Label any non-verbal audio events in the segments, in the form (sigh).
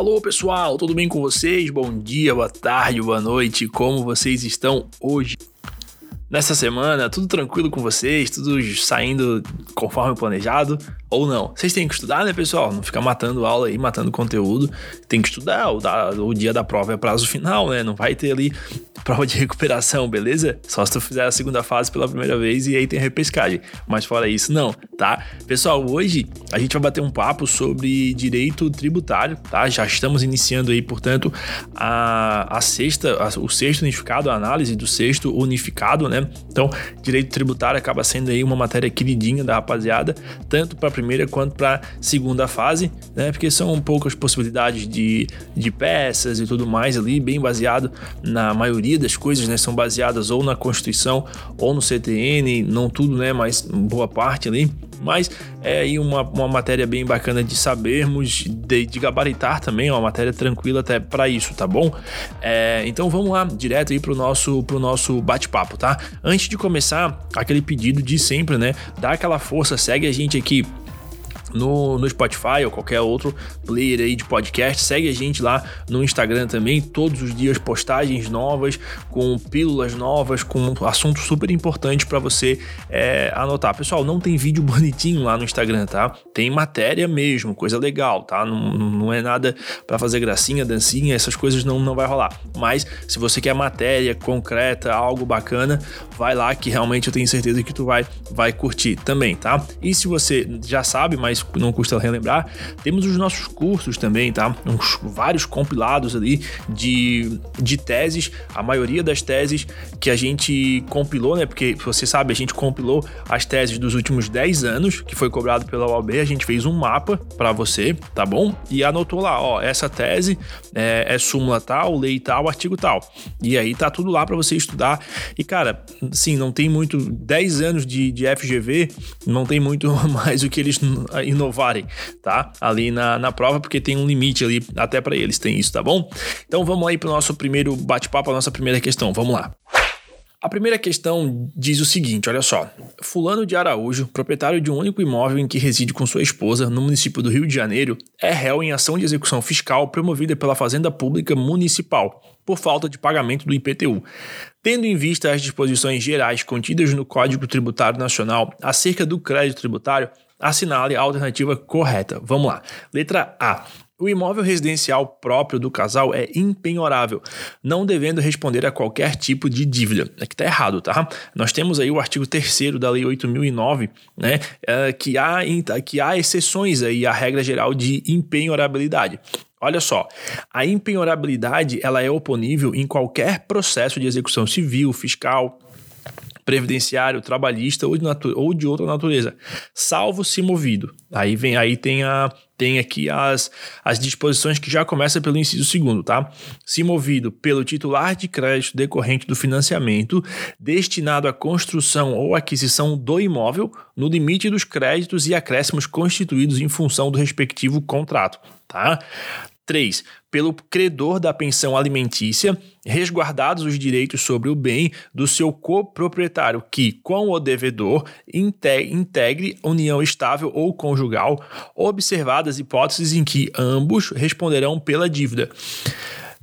alô pessoal, tudo bem com vocês? Bom dia, boa tarde, boa noite, como vocês estão hoje? Nessa semana, tudo tranquilo com vocês? Tudo saindo conforme planejado? Ou não? Vocês têm que estudar, né, pessoal? Não ficar matando aula aí, matando conteúdo. Tem que estudar. O, da, o dia da prova é prazo final, né? Não vai ter ali prova de recuperação, beleza? Só se tu fizer a segunda fase pela primeira vez e aí tem repescagem. Mas fora isso, não, tá? Pessoal, hoje a gente vai bater um papo sobre direito tributário, tá? Já estamos iniciando aí, portanto, a, a sexta, a, o sexto unificado, a análise do sexto unificado, né? Então, direito tributário acaba sendo aí uma matéria queridinha da rapaziada, tanto para primeira quanto para a segunda fase, né? Porque são poucas possibilidades de, de peças e tudo mais ali, bem baseado na maioria das coisas, né? São baseadas ou na Constituição ou no CTN, não tudo, né? Mas boa parte ali. Mas é aí uma, uma matéria bem bacana de sabermos, de, de gabaritar também, é uma matéria tranquila até para isso, tá bom? É, então vamos lá, direto aí pro nosso, pro nosso bate-papo, tá? Antes de começar, aquele pedido de sempre, né? Dá aquela força, segue a gente aqui no, no Spotify ou qualquer outro player aí de podcast. Segue a gente lá no Instagram também, todos os dias postagens novas, com pílulas novas, com assuntos super importantes para você é, anotar. Pessoal, não tem vídeo (laughs) bonitinho lá no Instagram, tá? Tem matéria mesmo, coisa legal, tá? Não, não é nada para fazer gracinha, dancinha, essas coisas não, não vai rolar. Mas se você quer matéria concreta, algo bacana, vai lá que realmente eu tenho certeza que tu vai, vai curtir também, tá? E se você já sabe, mas não custa relembrar. Temos os nossos cursos também, tá? Uns, vários compilados ali de, de teses, a maioria das teses que a gente compilou, né? Porque você sabe, a gente compilou as teses dos últimos 10 anos, que foi cobrado pela UAB, a gente fez um mapa para você, tá bom? E anotou lá, ó, essa tese é, é súmula tal, lei tal, artigo tal. E aí tá tudo lá para você estudar. E cara, sim, não tem muito 10 anos de, de FGV, não tem muito (laughs) mais o que eles inovarem, tá? Ali na, na prova, porque tem um limite ali, até para eles tem isso, tá bom? Então vamos aí para o nosso primeiro bate-papo, a nossa primeira questão. Vamos lá. A primeira questão diz o seguinte: olha só. Fulano de Araújo, proprietário de um único imóvel em que reside com sua esposa no município do Rio de Janeiro, é réu em ação de execução fiscal promovida pela Fazenda Pública Municipal por falta de pagamento do IPTU. Tendo em vista as disposições gerais contidas no Código Tributário Nacional acerca do crédito tributário, assinale a alternativa correta. Vamos lá. Letra A. O imóvel residencial próprio do casal é impenhorável, não devendo responder a qualquer tipo de dívida. Aqui tá errado, tá? Nós temos aí o artigo 3 da Lei 8009, né? É, que, há, que há exceções aí à regra geral de impenhorabilidade. Olha só, a impenhorabilidade ela é oponível em qualquer processo de execução civil, fiscal, previdenciário, trabalhista ou de, ou de outra natureza, salvo se movido. Aí vem aí tem a tem aqui as, as disposições que já começam pelo inciso segundo, tá? Se movido pelo titular de crédito decorrente do financiamento destinado à construção ou aquisição do imóvel no limite dos créditos e acréscimos constituídos em função do respectivo contrato, tá? 3. Pelo credor da pensão alimentícia, resguardados os direitos sobre o bem do seu coproprietário, que, com o devedor, integre união estável ou conjugal, observadas hipóteses em que ambos responderão pela dívida.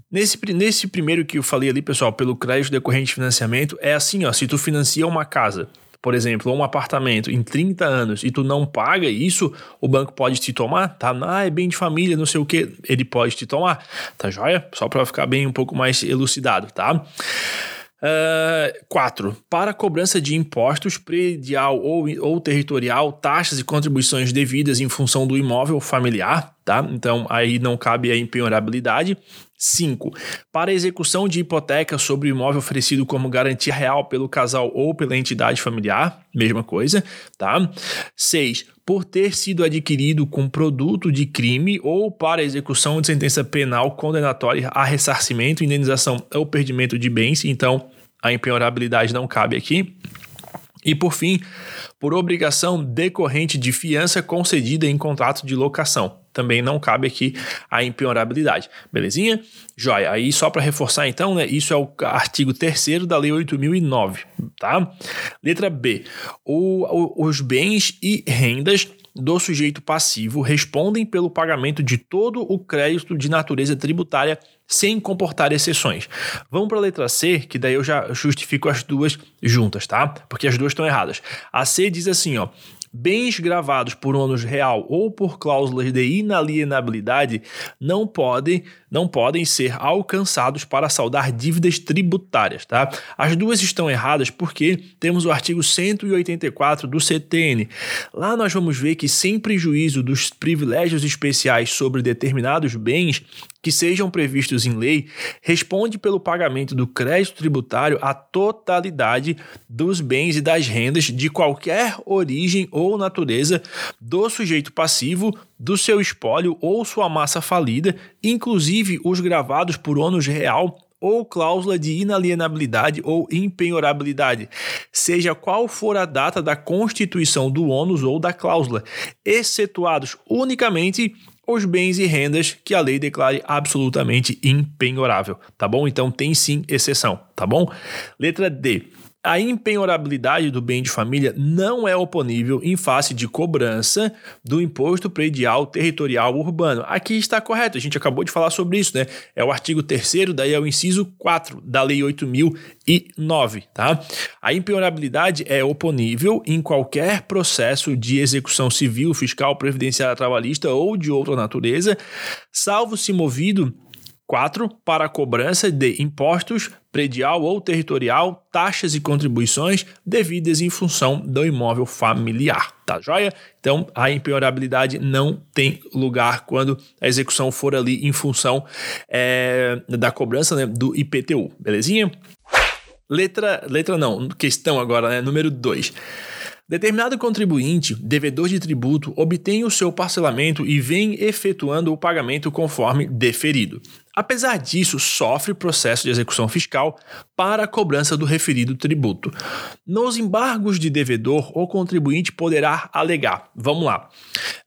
Nesse, nesse primeiro que eu falei ali, pessoal, pelo crédito decorrente de financiamento, é assim, ó, se tu financia uma casa, por exemplo, um apartamento em 30 anos e tu não paga isso, o banco pode te tomar, tá? Ah, é bem de família, não sei o que, ele pode te tomar, tá joia? Só para ficar bem um pouco mais elucidado, tá? 4. Uh, para cobrança de impostos predial ou, ou territorial, taxas e contribuições devidas em função do imóvel familiar, tá? Então aí não cabe a impenhorabilidade. 5. Para execução de hipoteca sobre o imóvel oferecido como garantia real pelo casal ou pela entidade familiar, mesma coisa, tá? 6. Por ter sido adquirido com produto de crime ou para execução de sentença penal condenatória a ressarcimento, indenização ou perdimento de bens, então a impenhorabilidade não cabe aqui. E por fim, por obrigação decorrente de fiança concedida em contrato de locação. Também não cabe aqui a impenhorabilidade. Belezinha? Joia. Aí só para reforçar então, né, isso é o artigo 3 da Lei 8009, tá? Letra B. O, o, os bens e rendas do sujeito passivo respondem pelo pagamento de todo o crédito de natureza tributária sem comportar exceções. Vamos para a letra C, que daí eu já justifico as duas juntas, tá? Porque as duas estão erradas. A C diz assim, ó: Bens gravados por ônus real ou por cláusulas de inalienabilidade não podem, não podem ser alcançados para saldar dívidas tributárias, tá? As duas estão erradas porque temos o artigo 184 do CTN. Lá nós vamos ver que sem prejuízo dos privilégios especiais sobre determinados bens, que sejam previstos em lei responde pelo pagamento do crédito tributário à totalidade dos bens e das rendas de qualquer origem ou natureza do sujeito passivo, do seu espólio ou sua massa falida, inclusive os gravados por ônus real ou cláusula de inalienabilidade ou impenhorabilidade, seja qual for a data da constituição do ônus ou da cláusula, excetuados unicamente os bens e rendas que a lei declare absolutamente impenhorável, tá bom? Então tem sim exceção, tá bom? Letra D. A impenhorabilidade do bem de família não é oponível em face de cobrança do imposto predial territorial urbano. Aqui está correto, a gente acabou de falar sobre isso, né? É o artigo 3 daí é o inciso 4 da Lei 8009, tá? A impenhorabilidade é oponível em qualquer processo de execução civil, fiscal, previdenciária, trabalhista ou de outra natureza, salvo se movido 4. Para a cobrança de impostos predial ou territorial, taxas e contribuições devidas em função do imóvel familiar. Tá joia? Então, a impenhorabilidade não tem lugar quando a execução for ali em função é, da cobrança né, do IPTU. Belezinha? Letra, letra não, questão agora, né? Número 2. Determinado contribuinte, devedor de tributo, obtém o seu parcelamento e vem efetuando o pagamento conforme deferido. Apesar disso, sofre processo de execução fiscal para a cobrança do referido tributo. Nos embargos de devedor, o contribuinte poderá alegar. Vamos lá.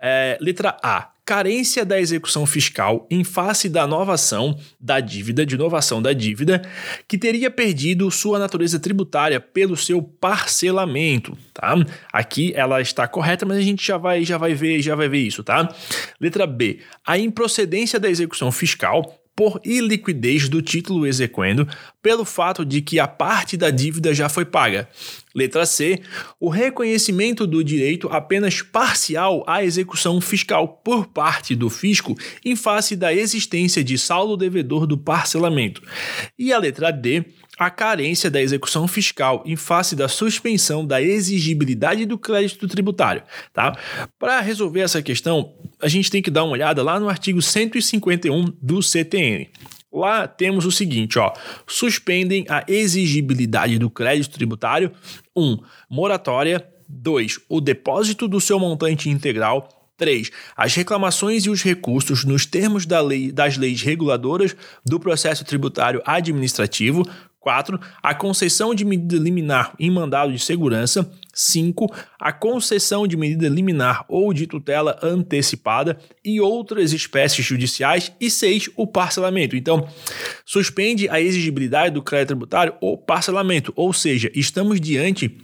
É, letra A carência da execução fiscal em face da novação da dívida, de novação da dívida, que teria perdido sua natureza tributária pelo seu parcelamento, tá? Aqui ela está correta, mas a gente já vai já vai ver, já vai ver isso, tá? Letra B, a improcedência da execução fiscal por iliquidez do título exequendo, pelo fato de que a parte da dívida já foi paga. Letra C. O reconhecimento do direito apenas parcial à execução fiscal por parte do fisco em face da existência de saldo devedor do parcelamento. E a letra D a carência da execução fiscal em face da suspensão da exigibilidade do crédito tributário. Tá? Para resolver essa questão, a gente tem que dar uma olhada lá no artigo 151 do CTN. Lá temos o seguinte, ó, suspendem a exigibilidade do crédito tributário, 1. Um, moratória, 2. O depósito do seu montante integral 3. As reclamações e os recursos nos termos da lei, das leis reguladoras do processo tributário administrativo. 4. A concessão de medida liminar em mandado de segurança. 5. A concessão de medida liminar ou de tutela antecipada e outras espécies judiciais. E 6. O parcelamento. Então, suspende a exigibilidade do crédito tributário ou parcelamento, ou seja, estamos diante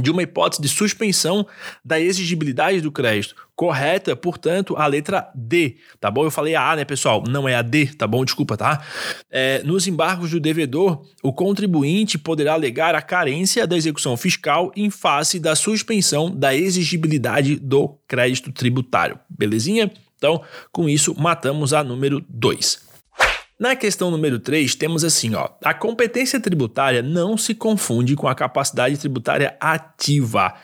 de uma hipótese de suspensão da exigibilidade do crédito. Correta, portanto, a letra D, tá bom? Eu falei a A, né, pessoal? Não é a D, tá bom? Desculpa, tá? É, nos embargos do devedor, o contribuinte poderá alegar a carência da execução fiscal em face da suspensão da exigibilidade do crédito tributário. Belezinha? Então, com isso, matamos a número 2. Na questão número 3, temos assim, ó, a competência tributária não se confunde com a capacidade tributária ativa.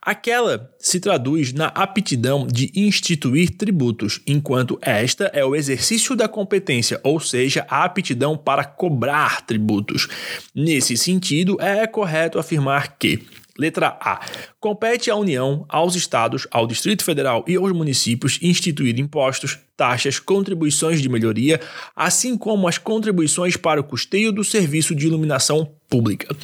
Aquela se traduz na aptidão de instituir tributos, enquanto esta é o exercício da competência, ou seja, a aptidão para cobrar tributos. Nesse sentido, é correto afirmar que Letra A. Compete à União, aos Estados, ao Distrito Federal e aos municípios instituir impostos, taxas, contribuições de melhoria, assim como as contribuições para o custeio do serviço de iluminação pública.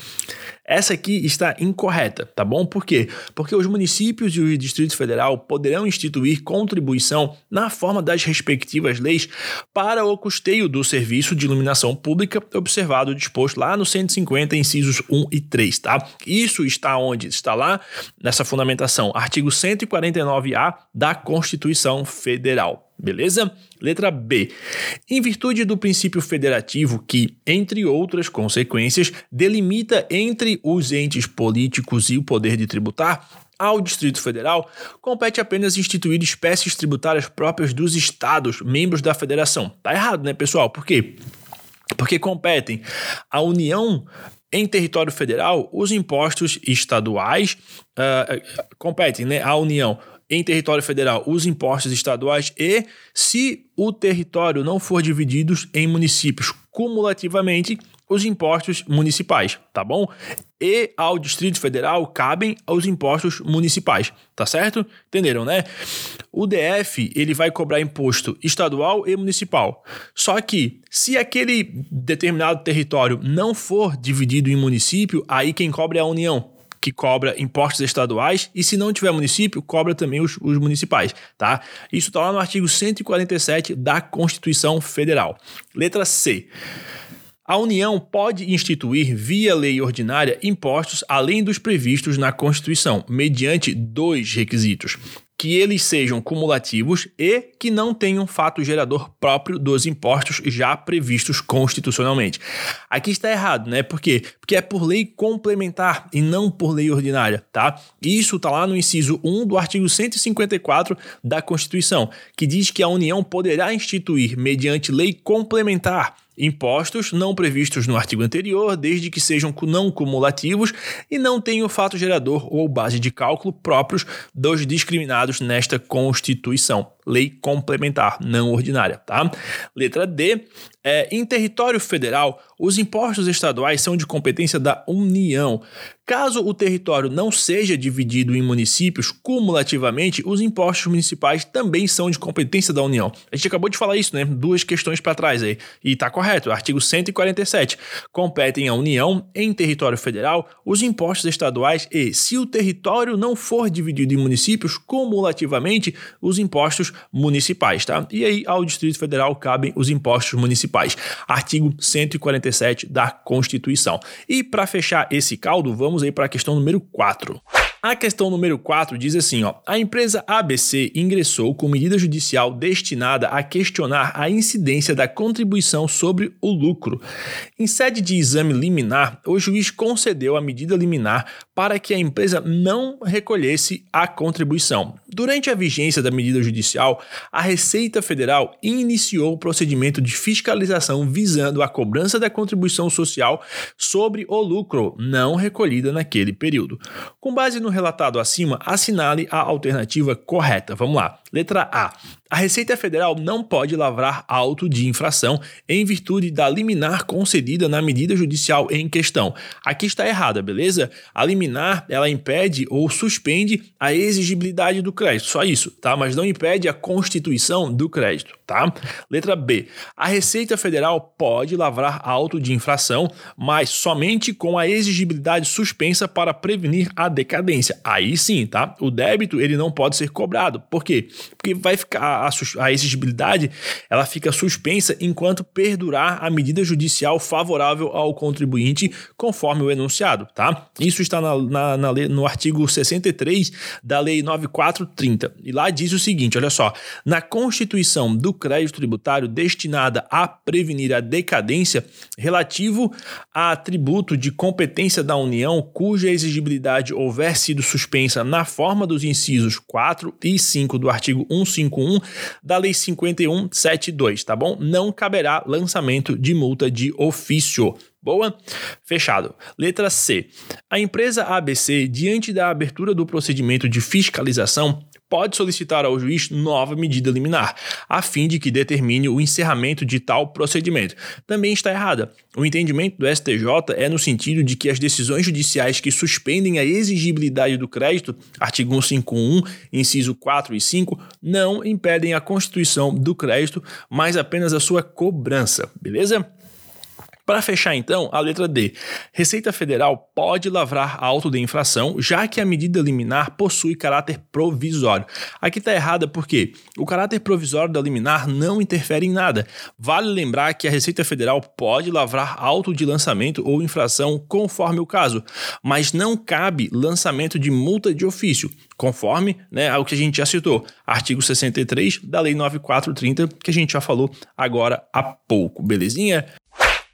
Essa aqui está incorreta, tá bom? Por quê? Porque os municípios e o Distrito Federal poderão instituir contribuição na forma das respectivas leis para o custeio do serviço de iluminação pública, observado disposto lá no 150, incisos 1 e 3, tá? Isso está onde? Está lá nessa fundamentação, artigo 149A da Constituição Federal. Beleza? Letra B. Em virtude do princípio federativo que, entre outras consequências, delimita entre os entes políticos e o poder de tributar, ao Distrito Federal, compete apenas instituir espécies tributárias próprias dos estados, membros da federação. Tá errado, né, pessoal? Por quê? Porque competem à União em território federal os impostos estaduais, uh, competem né, à União em território federal os impostos estaduais e, se o território não for dividido em municípios cumulativamente, os impostos municipais, tá bom? E ao Distrito Federal cabem os impostos municipais, tá certo? Entenderam, né? O DF, ele vai cobrar imposto estadual e municipal. Só que se aquele determinado território não for dividido em município, aí quem cobra é a União, que cobra impostos estaduais e se não tiver município, cobra também os, os municipais, tá? Isso está lá no artigo 147 da Constituição Federal. Letra C. A União pode instituir, via lei ordinária, impostos além dos previstos na Constituição, mediante dois requisitos: que eles sejam cumulativos e que não tenham fato gerador próprio dos impostos já previstos constitucionalmente. Aqui está errado, né? Por quê? Porque é por lei complementar e não por lei ordinária, tá? Isso está lá no inciso 1 do artigo 154 da Constituição, que diz que a União poderá instituir, mediante lei complementar, impostos não previstos no artigo anterior, desde que sejam não cumulativos e não tenham fato gerador ou base de cálculo próprios dos discriminados nesta Constituição. Lei complementar, não ordinária, tá? Letra D. É, em território federal, os impostos estaduais são de competência da União. Caso o território não seja dividido em municípios cumulativamente, os impostos municipais também são de competência da União. A gente acabou de falar isso, né? Duas questões para trás aí. E tá correto. Artigo 147. Competem à União, em território federal, os impostos estaduais e, se o território não for dividido em municípios cumulativamente, os impostos municipais, tá? E aí ao Distrito Federal cabem os impostos municipais. Artigo 147 da Constituição. E para fechar esse caldo, vamos aí para a questão número 4. A questão número 4 diz assim: ó, a empresa ABC ingressou com medida judicial destinada a questionar a incidência da contribuição sobre o lucro. Em sede de exame liminar, o juiz concedeu a medida liminar para que a empresa não recolhesse a contribuição. Durante a vigência da medida judicial, a Receita Federal iniciou o procedimento de fiscalização visando a cobrança da contribuição social sobre o lucro não recolhida naquele período. Com base no relatado acima, assinale a alternativa correta. Vamos lá. Letra A. A Receita Federal não pode lavrar auto de infração em virtude da liminar concedida na medida judicial em questão. Aqui está errada, beleza? A liminar, ela impede ou suspende a exigibilidade do crédito, só isso, tá? Mas não impede a constituição do crédito, tá? Letra B. A Receita Federal pode lavrar auto de infração, mas somente com a exigibilidade suspensa para prevenir a decadência. Aí sim, tá? O débito, ele não pode ser cobrado. Por quê? Porque vai ficar a, a exigibilidade, ela fica suspensa enquanto perdurar a medida judicial favorável ao contribuinte, conforme o enunciado, tá? Isso está na, na, na no artigo 63 da Lei 9430. E lá diz o seguinte: olha só, na constituição do crédito tributário destinada a prevenir a decadência relativo a tributo de competência da União cuja exigibilidade houver sido suspensa na forma dos incisos 4 e 5 do artigo artigo 151 da Lei 5172, tá bom? Não caberá lançamento de multa de ofício. Boa? Fechado. Letra C. A empresa ABC, diante da abertura do procedimento de fiscalização, pode solicitar ao juiz nova medida liminar, a fim de que determine o encerramento de tal procedimento. Também está errada. O entendimento do STJ é no sentido de que as decisões judiciais que suspendem a exigibilidade do crédito, artigo 151, inciso 4 e 5, não impedem a constituição do crédito, mas apenas a sua cobrança, beleza? Para fechar, então, a letra D. Receita Federal pode lavrar auto de infração, já que a medida liminar possui caráter provisório. Aqui está errada porque o caráter provisório da liminar não interfere em nada. Vale lembrar que a Receita Federal pode lavrar auto de lançamento ou infração conforme o caso, mas não cabe lançamento de multa de ofício, conforme né, ao que a gente já citou, artigo 63 da Lei 9430, que a gente já falou agora há pouco, belezinha?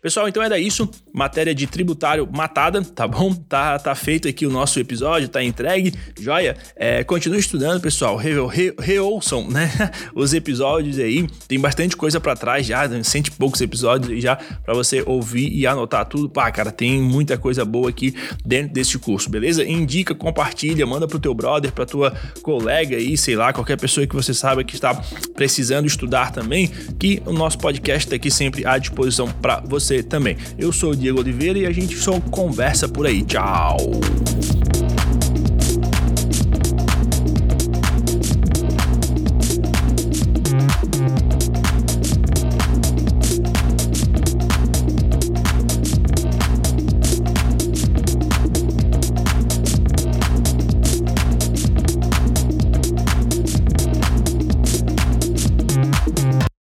Pessoal, então era isso. Matéria de tributário matada, tá bom? Tá, tá feito aqui o nosso episódio, tá entregue. Joia? É, continue estudando, pessoal. Re, re, reouçam, né? (laughs) Os episódios aí. Tem bastante coisa para trás já, cento e poucos episódios já para você ouvir e anotar tudo. Pá, cara, tem muita coisa boa aqui dentro desse curso, beleza? Indica, compartilha, manda pro teu brother, pra tua colega aí, sei lá, qualquer pessoa que você sabe que está precisando estudar também, que o nosso podcast tá aqui sempre à disposição para você você também. Eu sou o Diego Oliveira e a gente só conversa por aí. Tchau!